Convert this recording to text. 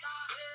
y'all